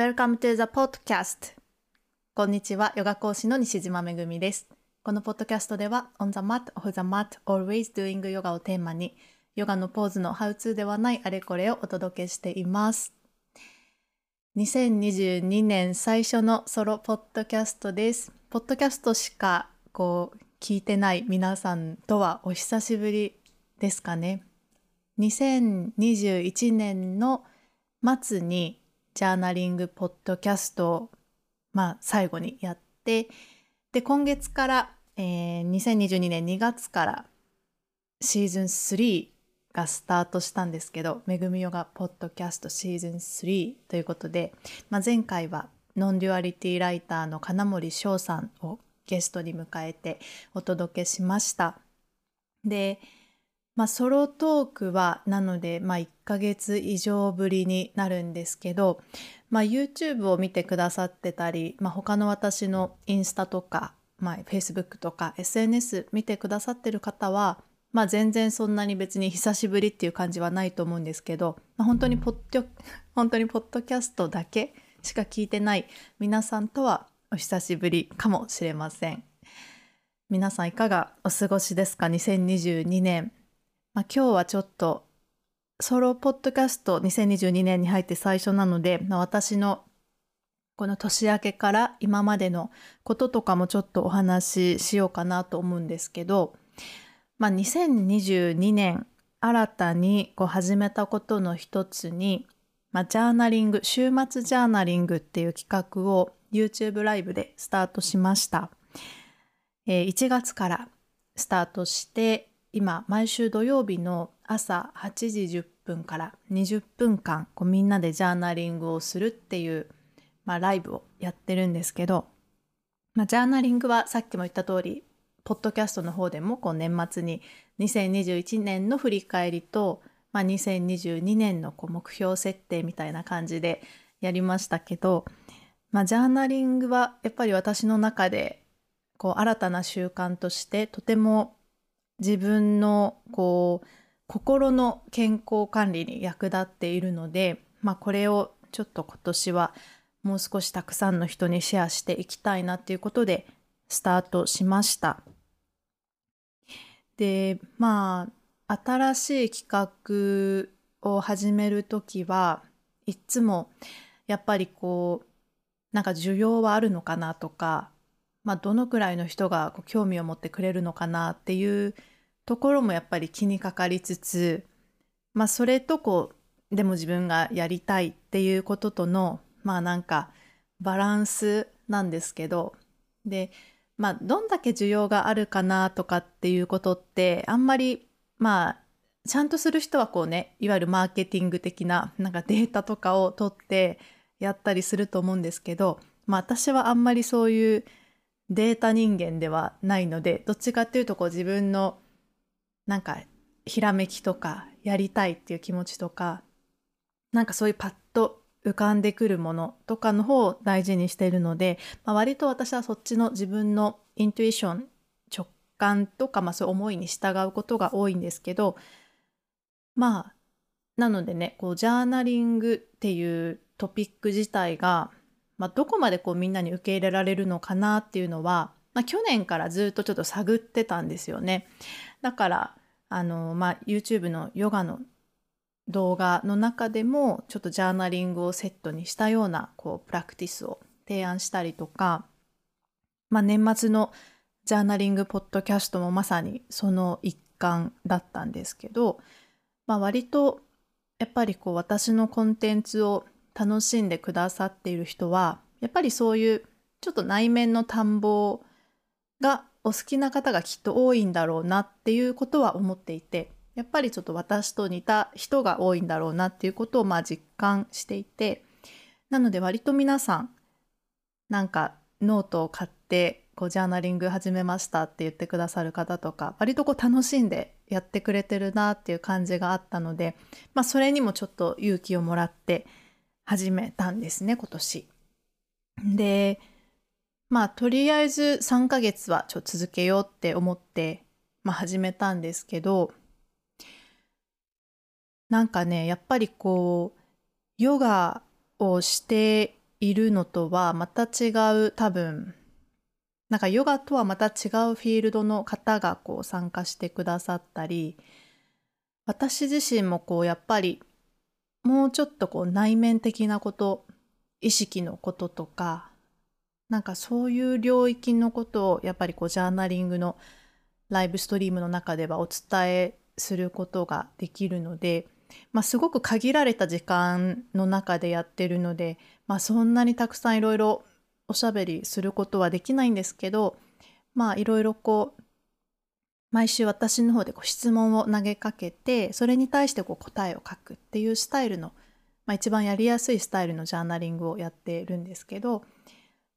Welcome to the podcast. こんにちは、ヨガ講師の西島めぐみです。このポッドキャストでは、On the mat, off the mat, always doing yoga をテーマに、ヨガのポーズのハウツーではないあれこれをお届けしています。2022年最初のソロポッドキャストです。ポッドキャストしかこう聞いてない皆さんとはお久しぶりですかね。2021年の末にジャーナリングポッドキャストを、まあ、最後にやってで今月から、えー、2022年2月からシーズン3がスタートしたんですけど「めぐみヨガポッドキャストシーズン3」ということで、まあ、前回はノンデュアリティライターの金森翔さんをゲストに迎えてお届けしました。でまあ、ソロトークはなので、まあ、1ヶ月以上ぶりになるんですけど、まあ、YouTube を見てくださってたり、まあ、他の私のインスタとか、まあ、Facebook とか SNS 見てくださってる方は、まあ、全然そんなに別に久しぶりっていう感じはないと思うんですけど、まあ、本当にポッド 本当にポッドキャストだけしか聞いてない皆さんとはお久しぶりかもしれません。皆さんいかがお過ごしですか？2022年まあ、今日はちょっとソロポッドキャスト2022年に入って最初なので、まあ、私のこの年明けから今までのこととかもちょっとお話ししようかなと思うんですけど、まあ、2022年新たにこう始めたことの一つに、まあ、ジャーナリング週末ジャーナリングっていう企画を YouTube ライブでスタートしました、えー、1月からスタートして今毎週土曜日の朝8時10分から20分間こうみんなでジャーナリングをするっていう、まあ、ライブをやってるんですけど、まあ、ジャーナリングはさっきも言った通りポッドキャストの方でもこう年末に2021年の振り返りと、まあ、2022年のこう目標設定みたいな感じでやりましたけど、まあ、ジャーナリングはやっぱり私の中でこう新たな習慣としてとても自分のこう心の健康管理に役立っているので、まあ、これをちょっと今年はもう少したくさんの人にシェアしていきたいなっていうことでスタートしました。でまあ新しい企画を始める時はいつもやっぱりこうなんか需要はあるのかなとか、まあ、どのくらいの人が興味を持ってくれるのかなっていうところもやっぱり気にかかりつつ、まあそれとこう、でも自分がやりたいっていうこととの、まあなんかバランスなんですけど、で、まあどんだけ需要があるかなとかっていうことってあんまりまあちゃんとする人はこうねいわゆるマーケティング的ななんかデータとかを取ってやったりすると思うんですけど、まあ、私はあんまりそういうデータ人間ではないのでどっちかっていうとこう自分のなんかひらめきとかやりたいっていう気持ちとかなんかそういうパッと浮かんでくるものとかの方を大事にしているので、まあ、割と私はそっちの自分のイントゥイション直感とか、まあ、そういう思いに従うことが多いんですけどまあなのでねこうジャーナリングっていうトピック自体が、まあ、どこまでこうみんなに受け入れられるのかなっていうのは、まあ、去年からずっとちょっと探ってたんですよね。だからあの、まあ、YouTube のヨガの動画の中でもちょっとジャーナリングをセットにしたようなこうプラクティスを提案したりとか、まあ、年末のジャーナリングポッドキャストもまさにその一環だったんですけど、まあ、割とやっぱりこう私のコンテンツを楽しんでくださっている人はやっぱりそういうちょっと内面の探訪がお好きな方がきっと多いんだろうなっていうことは思っていてやっぱりちょっと私と似た人が多いんだろうなっていうことをまあ実感していてなので割と皆さんなんかノートを買ってこうジャーナリング始めましたって言ってくださる方とか割とこう楽しんでやってくれてるなっていう感じがあったので、まあ、それにもちょっと勇気をもらって始めたんですね今年。でまあとりあえず3ヶ月はちょっと続けようって思って、まあ、始めたんですけどなんかねやっぱりこうヨガをしているのとはまた違う多分なんかヨガとはまた違うフィールドの方がこう参加してくださったり私自身もこうやっぱりもうちょっとこう内面的なこと意識のこととかなんかそういう領域のことをやっぱりこうジャーナリングのライブストリームの中ではお伝えすることができるので、まあ、すごく限られた時間の中でやってるので、まあ、そんなにたくさんいろいろおしゃべりすることはできないんですけどまあいろいろこう毎週私の方でこう質問を投げかけてそれに対してこう答えを書くっていうスタイルの、まあ、一番やりやすいスタイルのジャーナリングをやってるんですけど、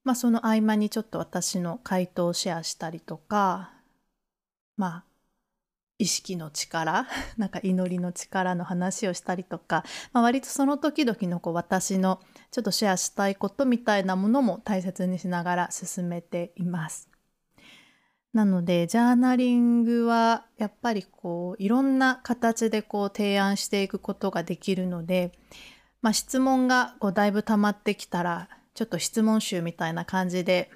まあ、その合間にちょっと私の回答をシェアしたりとかまあ意識の力 なんか祈りの力の話をしたりとか、まあ、割とその時々のこう私のちょっとシェアしたいことみたいなものも大切にしながら進めています。なのでジャーナリングはやっぱりこういろんな形でこう提案していくことができるので、まあ、質問がこうだいぶ溜まってきたらちょっと質問集みたいな感じで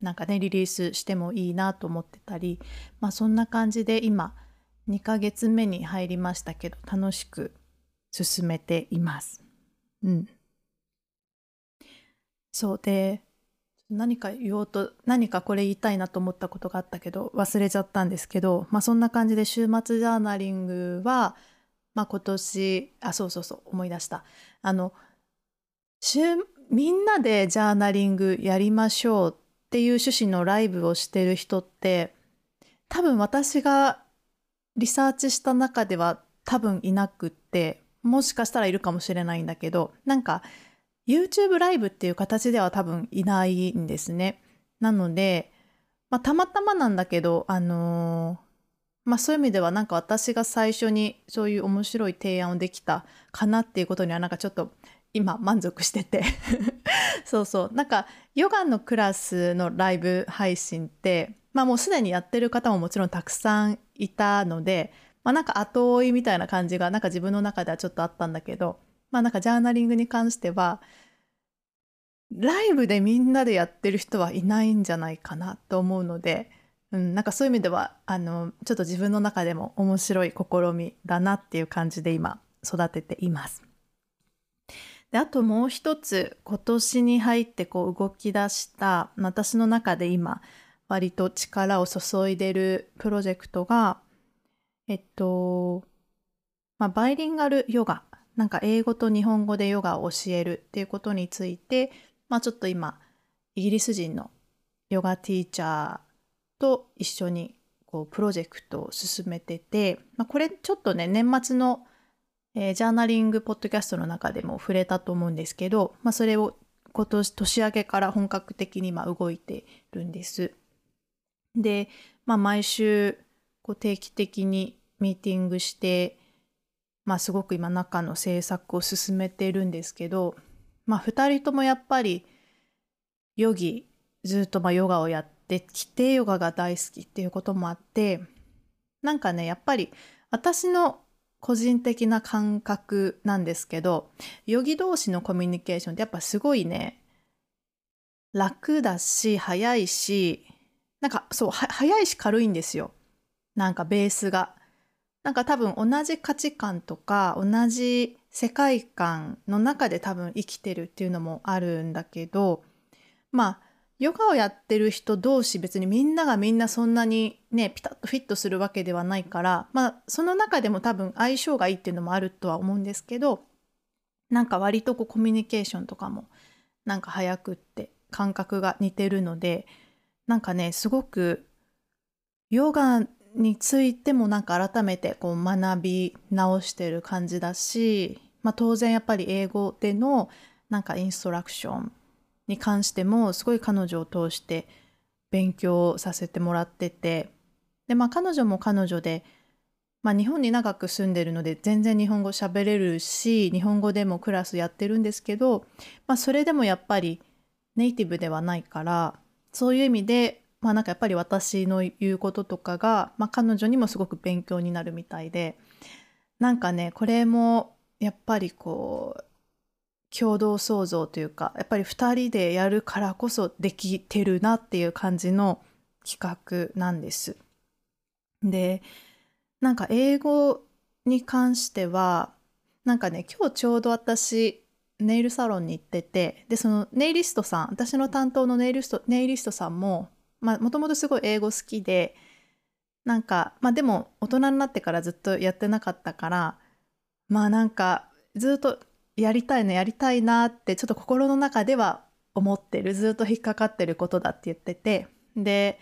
なんかねリリースしてもいいなと思ってたり、まあ、そんな感じで今2ヶ月目に入りましたけど楽しく進めています。うん。そうで何か言おうと何かこれ言いたいなと思ったことがあったけど忘れちゃったんですけど、まあ、そんな感じで週末ジャーナリングは、まあ、今年あそうそうそう思い出したあの週みんなでジャーナリングやりましょうっていう趣旨のライブをしてる人って多分私がリサーチした中では多分いなくってもしかしたらいるかもしれないんだけどなんか YouTube ライブっていう形では多分いないんですね。なので、まあ、たまたまなんだけどあのー、まあそういう意味ではなんか私が最初にそういう面白い提案をできたかなっていうことにはなんかちょっと今満足してて そうそうなんかヨガのクラスのライブ配信ってまあもうすでにやってる方ももちろんたくさんいたのでまあなんか後追いみたいな感じがなんか自分の中ではちょっとあったんだけどまあなんかジャーナリングに関してはライブでみんなでやってる人はいないんじゃないかなと思うので、うん、なんかそういう意味ではあのちょっと自分の中でも面白い試みだなっていう感じで今育てています。であともう一つ今年に入ってこう動き出した私の中で今割と力を注いでるプロジェクトがえっと、まあ、バイリンガルヨガなんか英語と日本語でヨガを教えるっていうことについて、まあ、ちょっと今イギリス人のヨガティーチャーと一緒にこうプロジェクトを進めてて、まあ、これちょっとね年末のえー、ジャーナリングポッドキャストの中でも触れたと思うんですけど、まあ、それを今年年明けから本格的に今動いてるんです。で、まあ、毎週こう定期的にミーティングして、まあ、すごく今中の制作を進めてるんですけど、まあ、2人ともやっぱりヨギずっとまヨガをやってきてヨガが大好きっていうこともあってなんかねやっぱり私の個人的な感覚なんですけど、ヨギ同士のコミュニケーションってやっぱすごいね、楽だし、早いし、なんかそう、早いし軽いんですよ。なんかベースが。なんか多分同じ価値観とか同じ世界観の中で多分生きてるっていうのもあるんだけど、まあ、ヨガをやってる人同士別にみんながみんなそんなにねピタッとフィットするわけではないからまあその中でも多分相性がいいっていうのもあるとは思うんですけどなんか割とこうコミュニケーションとかもなんか早くって感覚が似てるのでなんかねすごくヨガについてもなんか改めてこう学び直してる感じだし、まあ、当然やっぱり英語でのなんかインストラクションに関してもすごい彼女を通して勉強させてもらっててでまあ彼女も彼女で、まあ、日本に長く住んでるので全然日本語喋れるし日本語でもクラスやってるんですけど、まあ、それでもやっぱりネイティブではないからそういう意味でまあなんかやっぱり私の言うこととかが、まあ、彼女にもすごく勉強になるみたいでなんかねこれもやっぱりこう共同創造というかやっぱり2人でやるからこそできてるなっていう感じの企画なんです。でなんか英語に関してはなんかね今日ちょうど私ネイルサロンに行っててでそのネイリストさん私の担当のネイリストネイリストさんももともとすごい英語好きでなんかまあでも大人になってからずっとやってなかったからまあなんかずっとやりたいなやりたいなってちょっと心の中では思ってるずっと引っかかってることだって言ってて。で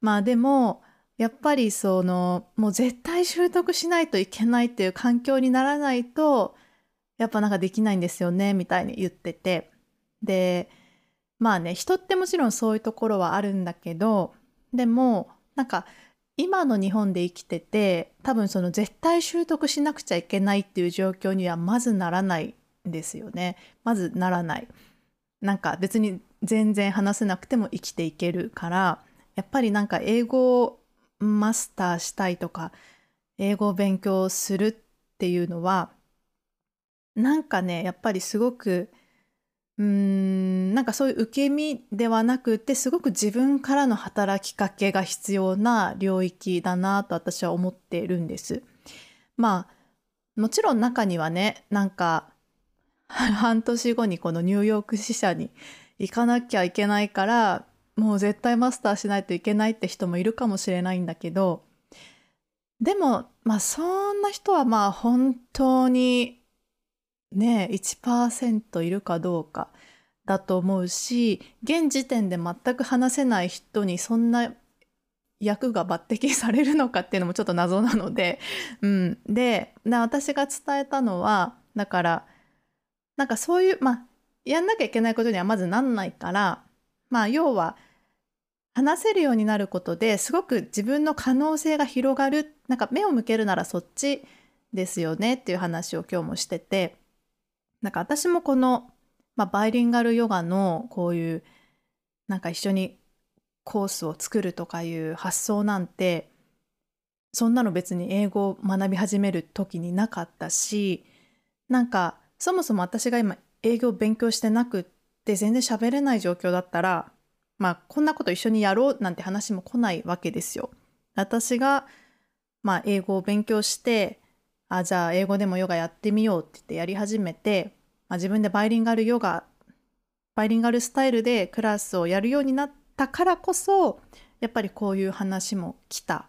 まあでもやっぱりそのもう絶対習得しないといけないっていう環境にならないとやっぱなんかできないんですよねみたいに言ってて。でまあね人ってもちろんそういうところはあるんだけどでもなんか今の日本で生きてて多分その絶対習得しなくちゃいけないっていう状況にはまずならないですよねまずならないなんか別に全然話せなくても生きていけるからやっぱりなんか英語をマスターしたいとか英語を勉強するっていうのはなんかねやっぱりすごくうーんなんかそういう受け身ではなくてすごく自分からの働きかけが必要な領域だなと私は思っているんです。まあもちろん中にはねなんか 半年後にこのニューヨーク支社に行かなきゃいけないからもう絶対マスターしないといけないって人もいるかもしれないんだけどでもまあそんな人はまあ本当にね1%いるかどうかだと思うし現時点で全く話せない人にそんな役が抜擢されるのかっていうのもちょっと謎なので、うん、で私が伝えたのはだからなんかそういうまあやんなきゃいけないことにはまずなんないからまあ要は話せるようになることですごく自分の可能性が広がるなんか目を向けるならそっちですよねっていう話を今日もしててなんか私もこの、まあ、バイリンガルヨガのこういうなんか一緒にコースを作るとかいう発想なんてそんなの別に英語を学び始める時になかったしなんかそもそも私が今英語を勉強してなくって全然喋れない状況だったらまあこんなこと一緒にやろうなんて話も来ないわけですよ。私がまあ英語を勉強してあじゃあ英語でもヨガやってみようって言ってやり始めて、まあ、自分でバイリンガルヨガバイリンガルスタイルでクラスをやるようになったからこそやっぱりこういう話も来た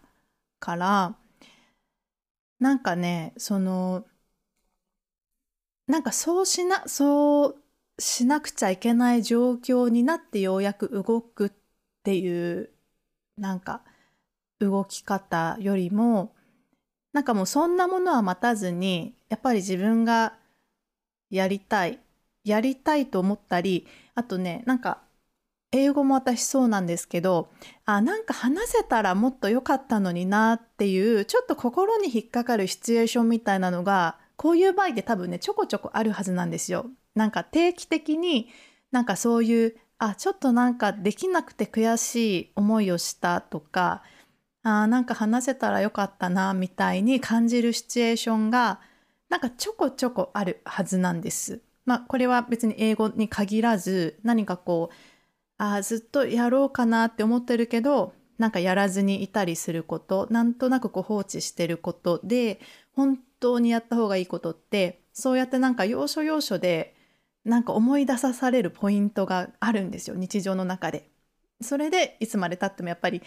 からなんかねそのなんかそうしなそうしなくちゃいけない状況になってようやく動くっていうなんか動き方よりもなんかもうそんなものは待たずにやっぱり自分がやりたいやりたいと思ったりあとねなんか英語も私そうなんですけどあなんか話せたらもっと良かったのになっていうちょっと心に引っかかるシチュエーションみたいなのがこういう場合って多分ねちょこちょこあるはずなんですよ。なんか定期的になんかそういうあちょっとなんかできなくて悔しい思いをしたとかあなんか話せたらよかったなみたいに感じるシチュエーションがなんかちょこちょこあるはずなんです。まあこれは別に英語に限らず何かこうあずっとやろうかなって思ってるけどなんかやらずにいたりすることなんとなくこう放置してることで本当にやった方がいいことってそうやってなんか要所要所でなんか思い出さされるポイントがあるんですよ日常の中で。それでいつまでたってもやっぱり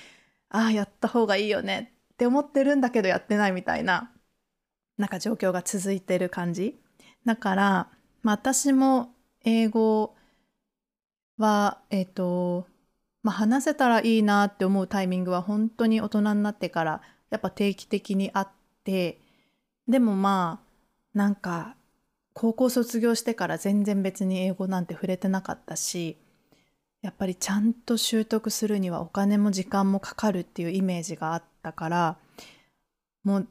ああやった方がいいよねって思ってるんだけどやってないみたいななんか状況が続いてる感じだから、まあ、私も英語はえっ、ー、と、まあ、話せたらいいなって思うタイミングは本当に大人になってからやっぱ定期的にあってでもまあなんか高校卒業してから全然別に英語なんて触れてなかったしやっぱりちゃんと習得するにはお金も時間もかかるっていうイメージがあったからもう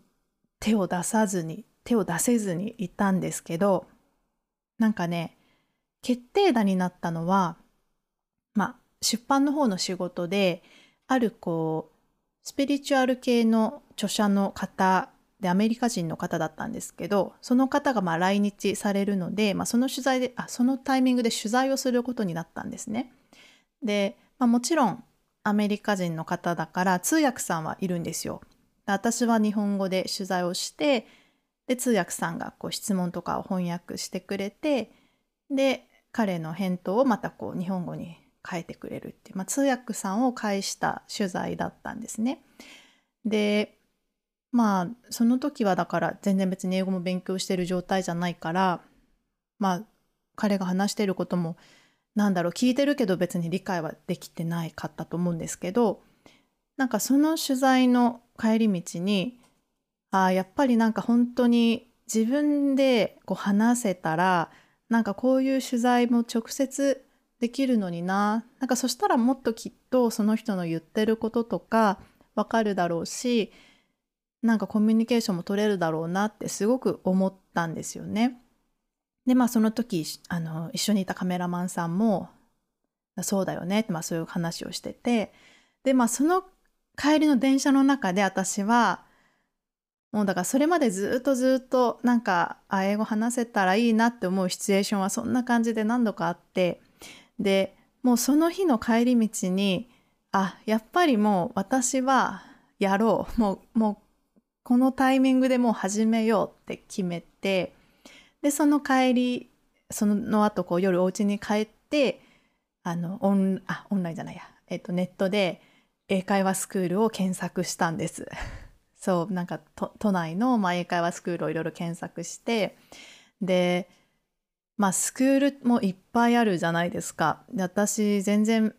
手を出さずに手を出せずにいたんですけどなんかね決定打になったのはまあ出版の方の仕事であるこうスピリチュアル系の著者の方でアメリカ人の方だったんですけどその方がまあ来日されるので、まあ、その取材であそのタイミングで取材をすることになったんですね。で、まあ、もちろんアメリカ人の方だから通訳さんはいるんですよ。私は日本語で取材をしてで通訳さんがこう質問とかを翻訳してくれてで彼の返答をまたこう日本語に変えてくれるっていう、まあ、通訳さんを介した取材だったんですね。でまあその時はだから全然別に英語も勉強してる状態じゃないからまあ彼が話してることもなんだろう聞いてるけど別に理解はできてないかったと思うんですけどなんかその取材の帰り道にあやっぱりなんか本当に自分でこう話せたらなんかこういう取材も直接できるのにななんかそしたらもっときっとその人の言ってることとかわかるだろうしなんかコミュニケーションも取れるだろうなってすごく思ったんですよね。でまあその時あの一緒にいたカメラマンさんもそうだよねって、まあ、そういう話をしてて。でまあその帰りの電車の中で私はもうだからそれまでずっとずっとなんかあ英語話せたらいいなって思うシチュエーションはそんな感じで何度かあって。でもうその日の帰り道にあやっぱりもう私はやろう。もうもうこのタイミングでもう始めようって決めてでその帰りその後こう夜お家に帰ってあのオンあオンラインじゃないや、えっと、ネットで英会話スクールを検索したんです。そうなんか都内の、まあ、英会話スクールをいろいろ検索してでまあスクールもいっぱいあるじゃないですか。で私全然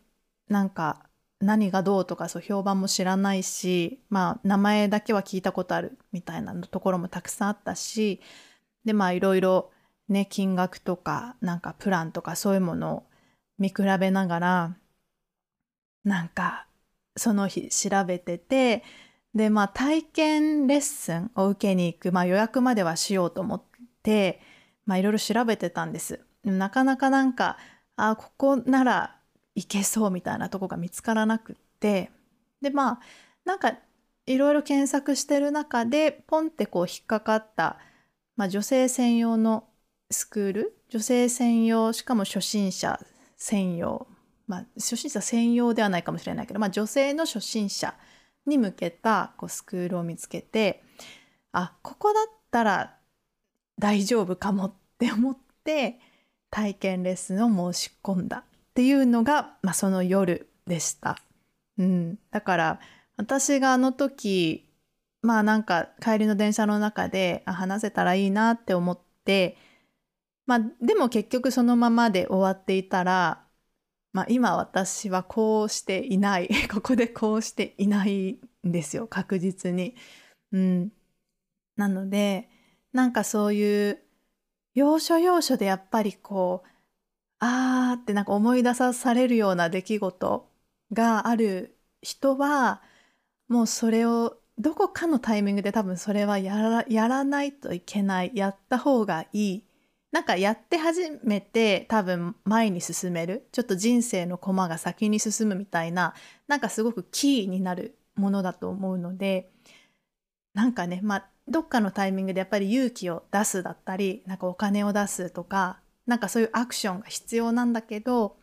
なんか何がどうとかそう評判も知らないしまあ名前だけは聞いたことあるみたいなところもたくさんあったしでまあいろいろね金額とかなんかプランとかそういうものを見比べながらなんかその日調べててで、まあ、体験レッスンを受けに行く、まあ、予約まではしようと思って、まあ、いろいろ調べてたんです。なかなかなんか、あ、ここならいけそうみたいなとこが見つからなくって、で、まあ、なんか、いろいろ検索してる中で、ポンってこう引っかかった、まあ、女性専用のスクール、女性専用、しかも初心者専用、まあ、初心者専用ではないかもしれないけど、まあ、女性の初心者に向けたこうスクールを見つけてあここだったら大丈夫かもって思って体験レッスンを申し込んだ。っていうのが、まあ、その夜でした。うん、だから私があの時まあなんか帰りの電車の中で話せたらいいなって思ってまあでも結局そのままで終わっていたらまあ、今私はこうしていない ここでこうしていないんですよ確実に。うん、なのでなんかそういう要所要所でやっぱりこうあーってなんか思い出さされるような出来事がある人はもうそれをどこかのタイミングで多分それはやらやらないといけないやった方がいい。なんかやって初めて多分前に進めるちょっと人生の駒が先に進むみたいななんかすごくキーになるものだと思うのでなんかねまあどっかのタイミングでやっぱり勇気を出すだったりなんかお金を出すとかなんかそういうアクションが必要なんだけど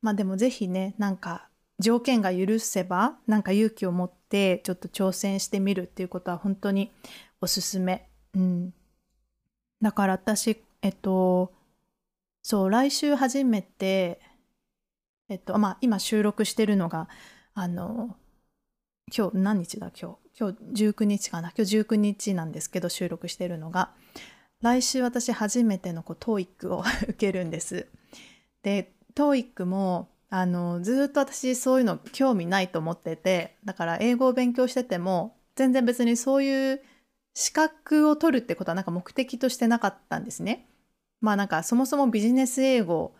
まあでも是非ねなんか条件が許せばなんか勇気を持ってちょっと挑戦してみるっていうことは本当におすすめ。うん、だから私えっと、そう、来週初めて、えっと、まあ、今収録してるのが、あの、今日何日だ？今日。今日19日かな？今日19日なんですけど、収録してるのが。来週私初めてのこう TOEIC を受けるんです。で、TOEIC も、あの、ずっと私そういうの興味ないと思ってて、だから英語を勉強してても、全然別にそういう資格を取るってことはなんか目的としてなかったんですね。まあなんかそもそもビジネス英語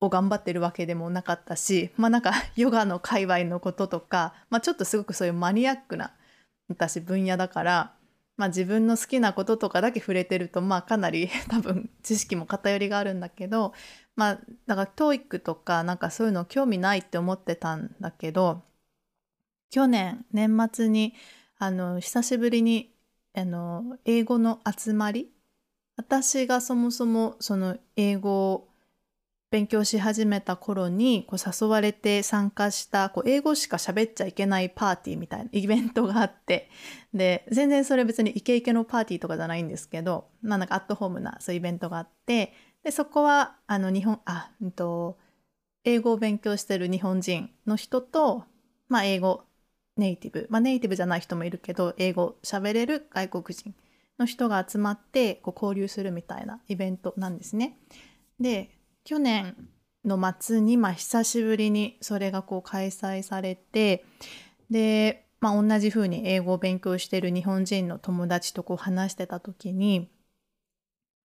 を頑張ってるわけでもなかったし、まあなんかヨガの界隈のこととか、まあちょっとすごくそういうマニアックな私分野だから、まあ自分の好きなこととかだけ触れてると、まあかなり 多分知識も偏りがあるんだけど、まあだから TOEIC とかなんかそういうの興味ないって思ってたんだけど、去年年末にあの久しぶりにあの英語の集まり？私がそもそもその英語を勉強し始めた頃にこう誘われて参加したこう英語しか喋っちゃいけないパーティーみたいなイベントがあって。で全然それ別にイケイケのパーティーとかじゃないんですけど、まあ、なんかアットホームなそういうイベントがあって。でそこはあの日本あ、うんと、英語を勉強してる日本人の人と、まあ、英語ネイティブ、まあ、ネイティブじゃない人もいるけど英語喋れる外国人の人が集まってこう交流するみたいなイベントなんですね。で去年の末に、まあ、久しぶりにそれがこう開催されてで、まあ、同じふうに英語を勉強している日本人の友達とこう話してた時に、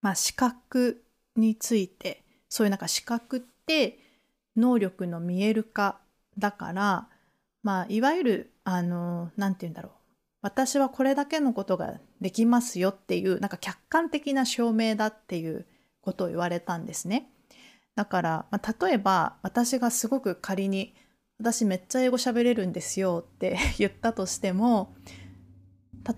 まあ、資格についてそういうなんか資格って能力の見える化だからまあいわゆるあの何て言うんだろう私はこれだけのことができますよっていうなんか客観的な証明だっていうことを言われたんですね。だから、まあ、例えば私がすごく仮に私めっちゃ英語喋れるんですよって 言ったとしても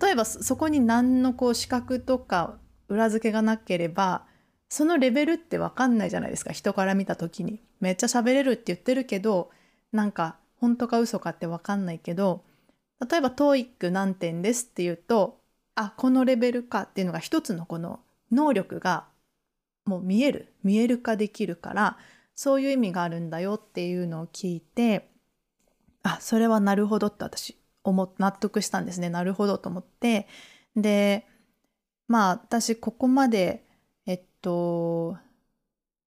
例えばそこに何のこう資格とか裏付けがなければそのレベルって分かんないじゃないですか人から見た時に。めっちゃ喋れるって言ってるけどなんか本当か嘘かって分かんないけど例えば TOEIC 何点ですって言うとあこのレベルかっていうのが一つのこの能力がもう見える見える化できるからそういう意味があるんだよっていうのを聞いてあそれはなるほどって私思納得したんですね。なるほどと思って。でまあ私ここまでえっと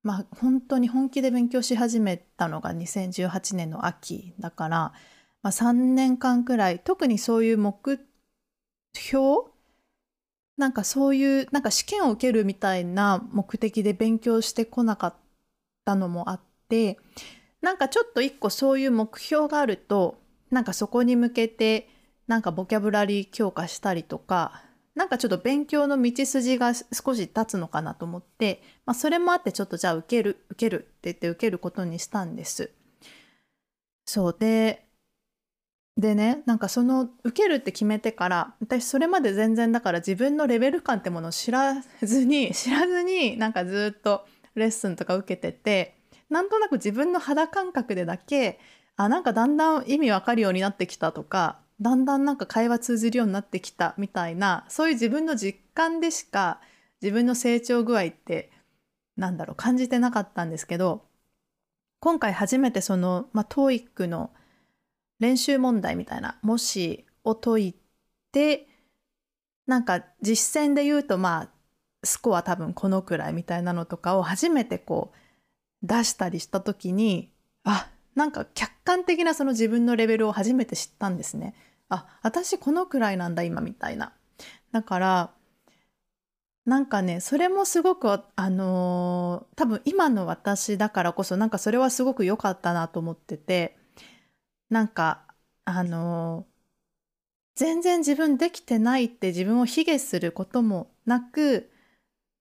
まあ本当に本気で勉強し始めたのが2018年の秋だから、まあ、3年間くらい特にそういう目標なんかそういうなんか試験を受けるみたいな目的で勉強してこなかったのもあってなんかちょっと一個そういう目標があるとなんかそこに向けてなんかボキャブラリー強化したりとかなんかちょっと勉強の道筋が少し立つのかなと思って、まあ、それもあってちょっとじゃあ受ける受けるって言って受けることにしたんです。そうででねなんかその受けるって決めてから私それまで全然だから自分のレベル感ってものを知らずに 知らずになんかずっとレッスンとか受けててなんとなく自分の肌感覚でだけあなんかだんだん意味わかるようになってきたとかだんだんなんか会話通じるようになってきたみたいなそういう自分の実感でしか自分の成長具合ってなんだろう感じてなかったんですけど今回初めてその、まあ、TOEIC の練習問題みたいな模試を解いてなんか実践で言うとまあスコア多分このくらいみたいなのとかを初めてこう出したりした時にあなんか客観的なその自分のレベルを初めて知ったんですね。あ私このくらいなんだ今みたいな。だからなんかねそれもすごくあのー、多分今の私だからこそなんかそれはすごく良かったなと思っててなんかあの、全然自分できてないって自分を卑下することもなく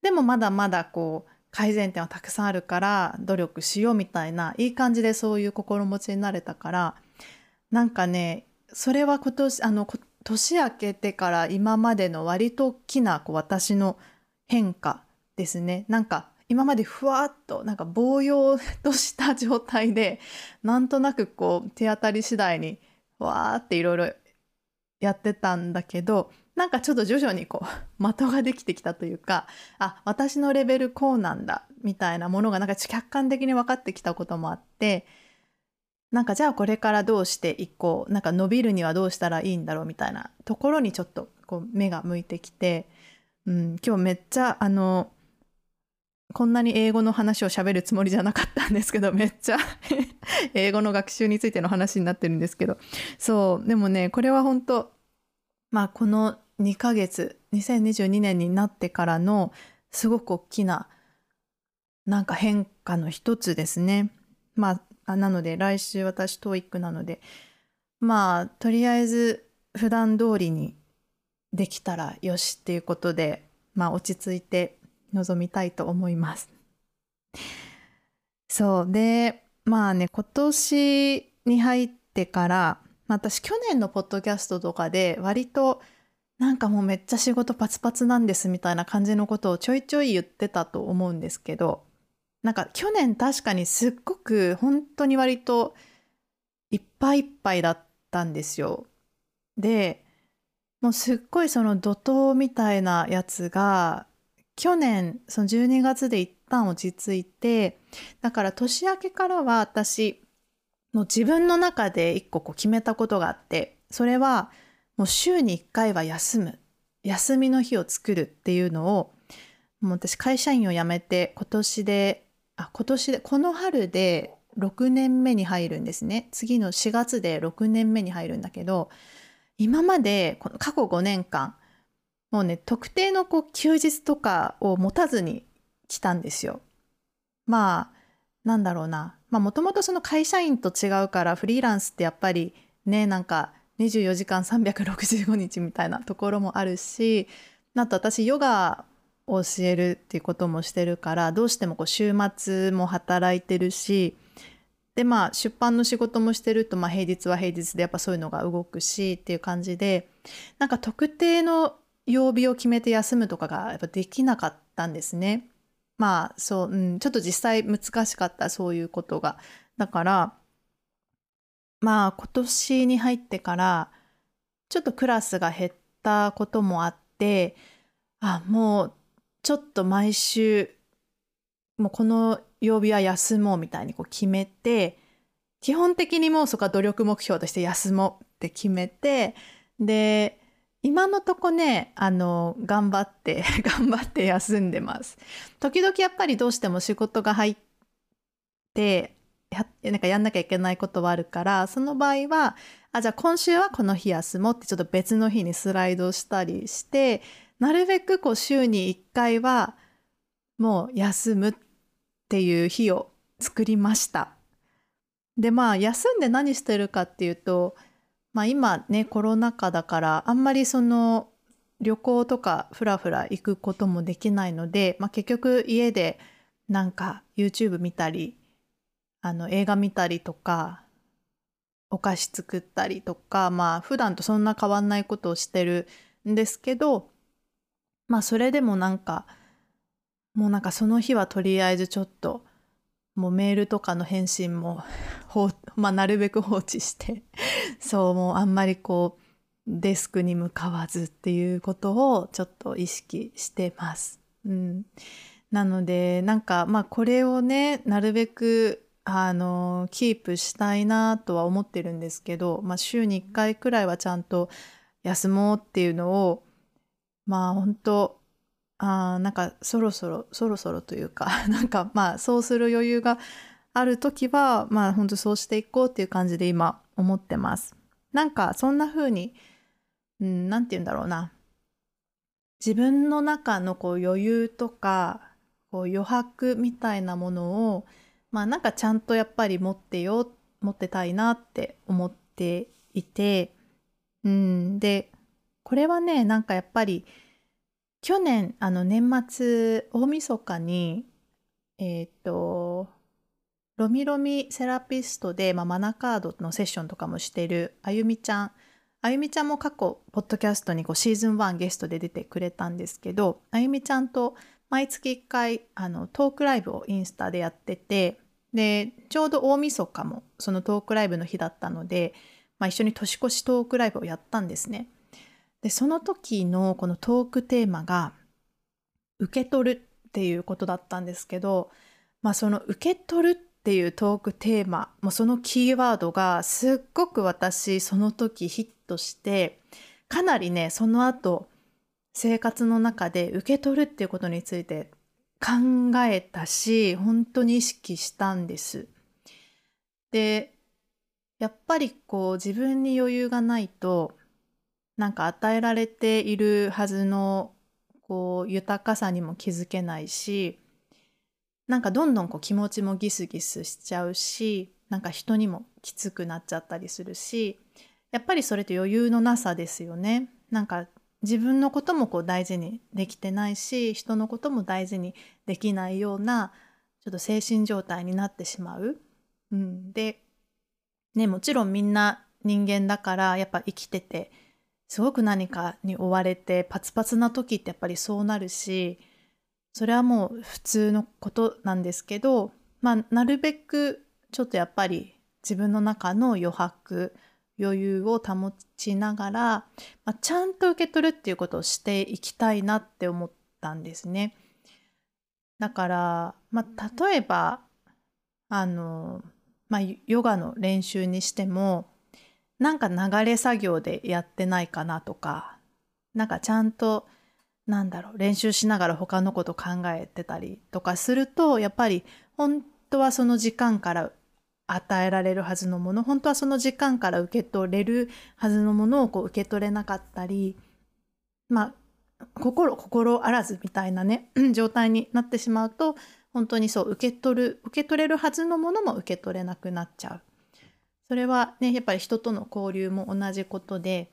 でもまだまだこう改善点はたくさんあるから努力しようみたいないい感じでそういう心持ちになれたからなんかねそれは今年あの年明けてから今までの割と大きなこう私の変化ですね。なんか今までふわっとなんかぼうようとした状態で なんとなくこう手当たり次第にわーっていろいろやってたんだけどなんかちょっと徐々にこう 的ができてきたというかあ私のレベルこうなんだみたいなものがなんか客観的に分かってきたこともあってなんかじゃあこれからどうしていこうなんか伸びるにはどうしたらいいんだろうみたいなところにちょっとこう目が向いてきて、うん、今日めっちゃあのこんなに英語の話をしゃべるつもりじゃなかったんですけどめっちゃ 英語の学習についての話になってるんですけどそうでもねこれは本当まあこの2ヶ月2022年になってからのすごく大きななんか変化の一つですね。まあなので来週私 TOEIC なのでまあとりあえず普段通りにできたらよしっていうことでまあ落ち着いて臨みたいと思います。そうでまあね今年に入ってから私去年のポッドキャストとかで割となんかもうめっちゃ仕事パツパツなんですみたいな感じのことをちょいちょい言ってたと思うんですけどなんか去年確かにすっごく本当に割といっぱいいっぱいだったんですよ。でもうすっごいその怒涛みたいなやつが去年その12月で一旦落ち着いてだから年明けからは私の自分の中で一個こう決めたことがあってそれはもう週に1回は休む。休みの日を作るっていうのをもう私会社員を辞めて今年であ今年でこの春で6年目に入るんですね。次の4月で6年目に入るんだけど今までこの過去5年間もうね特定のこう休日とかを持たずに来たんですよ。まあなんだろうなもともとその会社員と違うからフリーランスってやっぱりねなんか24時間365日みたいなところもあるしあと私ヨガを教えるっていうこともしてるからどうしてもこう週末も働いてるしでまあ出版の仕事もしてると、まあ、平日は平日でやっぱそういうのが動くしっていう感じでなんか特定の曜日を決めて休むとかがやっぱできなかったんですね。まあそう、うん、ちょっと実際難しかったそういうことが。だからまあ今年に入ってからちょっとクラスが減ったこともあってあもうちょっと毎週もうこの曜日は休もうみたいにこう決めて基本的にもうそこは努力目標として休もうって決めてで今のとこねあの頑張って 頑張って休んでます時々やっぱりどうしても仕事が入ってやなんかやんなきゃいけないことはあるからその場合はあじゃあ今週はこの日休もうってちょっと別の日にスライドしたりしてなるべくこう週に1回はもう休むっていう日を作りました。でまあ休んで何してるかっていうと、まあ、今ねコロナ禍だからあんまりその旅行とかふらふら行くこともできないので、まあ、結局家でなんか YouTube 見たりあの映画見たりとかお菓子作ったりとかまあ普段とそんな変わんないことをしてるんですけどまあそれでもなんかもうなんかその日はとりあえずちょっともうメールとかの返信も まあなるべく放置して そうもうあんまりこうデスクに向かわずっていうことをちょっと意識してます。うん、なのでなんかまあこれをねなるべくあのキープしたいなとは思ってるんですけど、まあ、週に1回くらいはちゃんと休もうっていうのをまあ本当あなんかそろそろそろそろというか なんかまあそうする余裕がある時はまあ本当そうしていこうっていう感じで今思ってます。なんかそんな風にうん何て言うんだろうな自分の中のこう余裕とかこう余白みたいなものをまあなんかちゃんとやっぱり持ってよ持ってたいなって思っていてうんでこれはねなんかやっぱり去年あの年末大晦日にえっ、ー、とロミロミセラピストで、まあ、マナカードのセッションとかもしてるあゆみちゃんあゆみちゃんも過去ポッドキャストにこうシーズン1ゲストで出てくれたんですけどあゆみちゃんと毎月1回あのトークライブをインスタでやっててでちょうど大晦日もそのトークライブの日だったので、まあ、一緒に年越しトークライブをやったんですね。でその時のこのトークテーマが受け取るっていうことだったんですけど、まあ、その受け取るっていうトークテーマもそのキーワードがすっごく私その時ヒットしてかなりねその後生活の中で受け取るっていうことについて考えたし本当に意識したんです。でやっぱりこう自分に余裕がないとなんか与えられているはずのこう豊かさにも気づけないしなんかどんどんこう気持ちもギスギスしちゃうしなんか人にもきつくなっちゃったりするしやっぱりそれって余裕のなさですよね。なんか自分のこともこう大事にできてないし人のことも大事にできないようなちょっと精神状態になってしまう。うん、で、ね、もちろんみんな人間だからやっぱ生きててすごく何かに追われてパツパツな時ってやっぱりそうなるしそれはもう普通のことなんですけど、まあ、なるべくちょっとやっぱり自分の中の余白余裕を保ちながら、まあ、ちゃんと受け取るっていうことをしていきたいなって思ったんですね。だから、まあ、例えばあの、まあ、ヨガの練習にしてもなんか流れ作業でやってないかなとかなんかちゃんとなんだろう練習しながら他のこと考えてたりとかするとやっぱり本当はその時間から与えられるはずのもの本当はその時間から受け取れるはずのものをこう受け取れなかったりまあ心心あらずみたいなね 状態になってしまうと本当にそう受け取る受け取れるはずのものも受け取れなくなっちゃう。それはねやっぱり人との交流も同じことで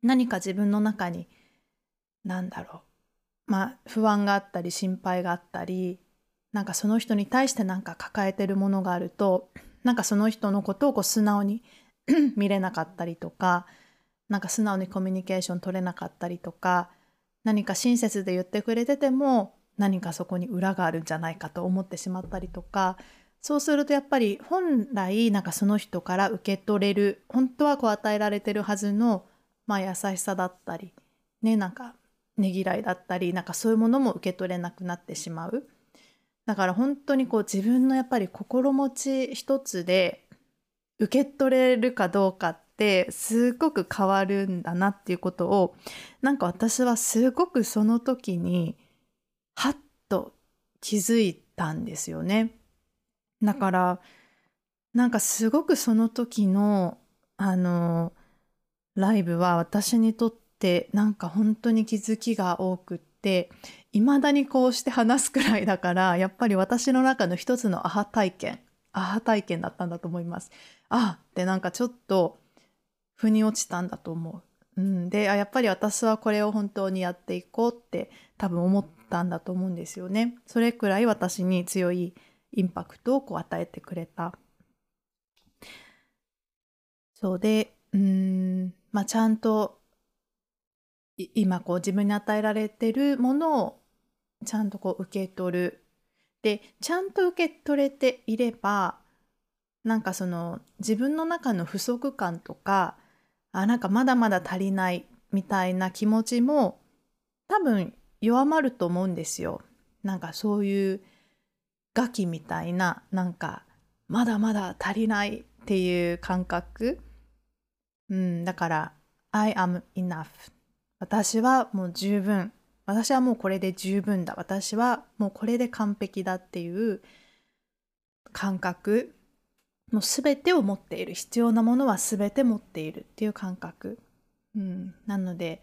何か自分の中に何だろうまあ不安があったり心配があったりなんかその人に対して何か抱えてるものがあるとなんかその人のことをこう素直に 見れなかったりとかなんか素直にコミュニケーション取れなかったりとか何か親切で言ってくれてても何かそこに裏があるんじゃないかと思ってしまったりとかそうするとやっぱり本来なんかその人から受け取れる本当はこう与えられてるはずの、まあ、優しさだったりねなんかねぎらいだったりなんかそういうものも受け取れなくなってしまうだから本当にこう自分のやっぱり心持ち一つで受け取れるかどうかってすごく変わるんだなっていうことをなんか私はすごくその時にはっと気づいたんですよね。だからなんかすごくその時のあのライブは私にとってなんか本当に気づきが多くって未だにこうして話すくらいだからやっぱり私の中の一つのアハ体験アハ体験だったんだと思います。あってなんかちょっと腑に落ちたんだと思う。うん、でやっぱり私はこれを本当にやっていこうって多分思ったんだと思うんですよね。それくらい私に強いインパクトをこう与えてくれた。そうで、うん、まあちゃんと今こう自分に与えられてるものをちゃんとこう受け取る。で、ちゃんと受け取れていれば、なんかその自分の中の不足感とか、あ、なんかまだまだ足りないみたいな気持ちも多分弱まると思うんですよ。なんかそういうガキみたいななんかまだまだ足りないっていう感覚。うんだから I am enough 私はもう十分。私はもうこれで十分だ。私はもうこれで完璧だっていう感覚。もう全てを持っている。必要なものは全て持っているっていう感覚、うん、なので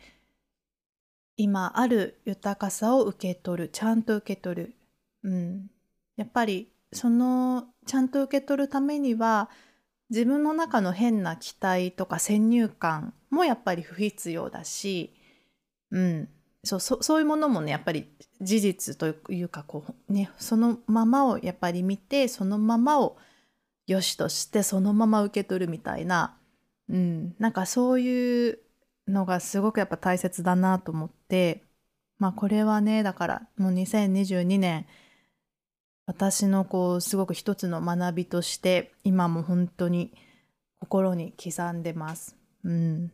今ある豊かさを受け取る。ちゃんと受け取る、うん、やっぱりそのちゃんと受け取るためには自分の中の変な期待とか先入観もやっぱり不必要だし、うん、そうそういうものもねやっぱり事実というかこう、ね、そのままをやっぱり見てそのままをよしとしてそのまま受け取るみたいな、うん、なんかそういうのがすごくやっぱ大切だなと思ってまあこれはねだからもう2022年私のこうすごく一つの学びとして今も本当に心に刻んでます。うん。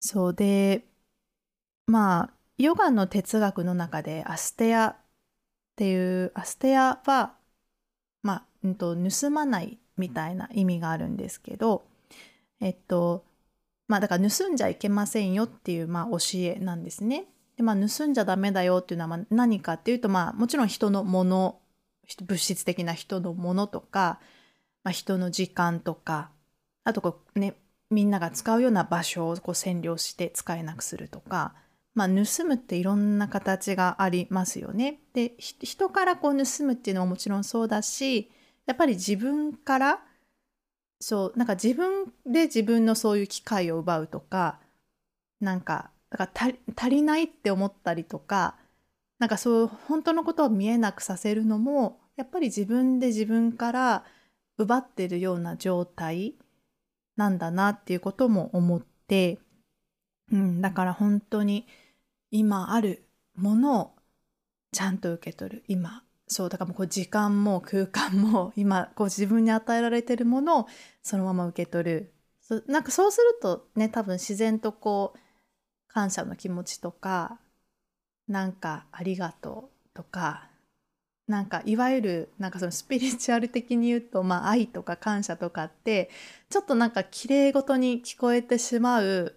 そうでまあヨガの哲学の中でアステアっていうアステアはまあ、うんと、盗まないみたいな意味があるんですけどえっとまあだから盗んじゃいけませんよっていうまあ教えなんですね。で、まあ、盗んじゃダメだよっていうのは何かっていうと、まあ、もちろん人のもの、物質的な人のものとか、まあ、人の時間とか、あとこうね、みんなが使うような場所をこう占領して使えなくするとか、まあ、盗むっていろんな形がありますよね。で、人からこう盗むっていうのももちろんそうだし、やっぱり自分から、そう、なんか自分で自分のそういう機会を奪うとか、なんかだから足りないって思ったりとかなんかそう本当のことを見えなくさせるのもやっぱり自分で自分から奪ってるような状態なんだなっていうことも思って、うん、だから本当に今あるものをちゃんと受け取る。今そうだからもうこう時間も空間も 今こう自分に与えられてるものをそのまま受け取る。そなんかそうするとね多分自然とこう感謝の気持ちとかなんかありがとうとかなんかいわゆるなんかそのスピリチュアル的に言うと、まあ、愛とか感謝とかってちょっとなんか綺麗事に聞こえてしまう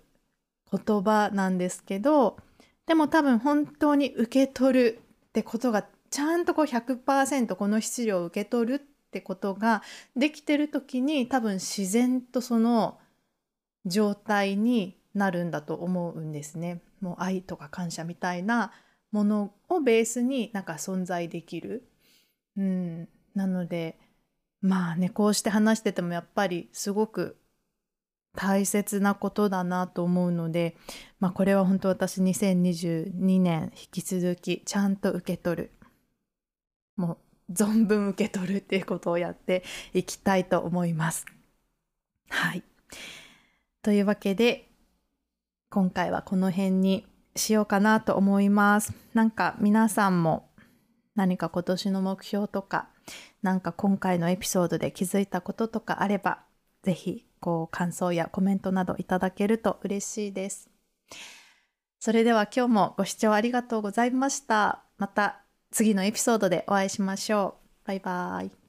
言葉なんですけどでも多分本当に受け取るってことがちゃんとこう100%この質量を受け取るってことができてる時に多分自然とその状態になるんだと思うんですね。もう愛とか感謝みたいなものをベースになんか存在できる。うん、なのでまあねこうして話しててもやっぱりすごく大切なことだなと思うので、まあ、これは本当私2022年引き続きちゃんと受け取るもう存分受け取るっていうことをやっていきたいと思います。はい。というわけで今回はこの辺にしようかなと思います。なんか皆さんも何か今年の目標とかなんか今回のエピソードで気づいたこととかあればぜひこう感想やコメントなどいただけると嬉しいです。それでは今日もご視聴ありがとうございました。また次のエピソードでお会いしましょう。バイバイ。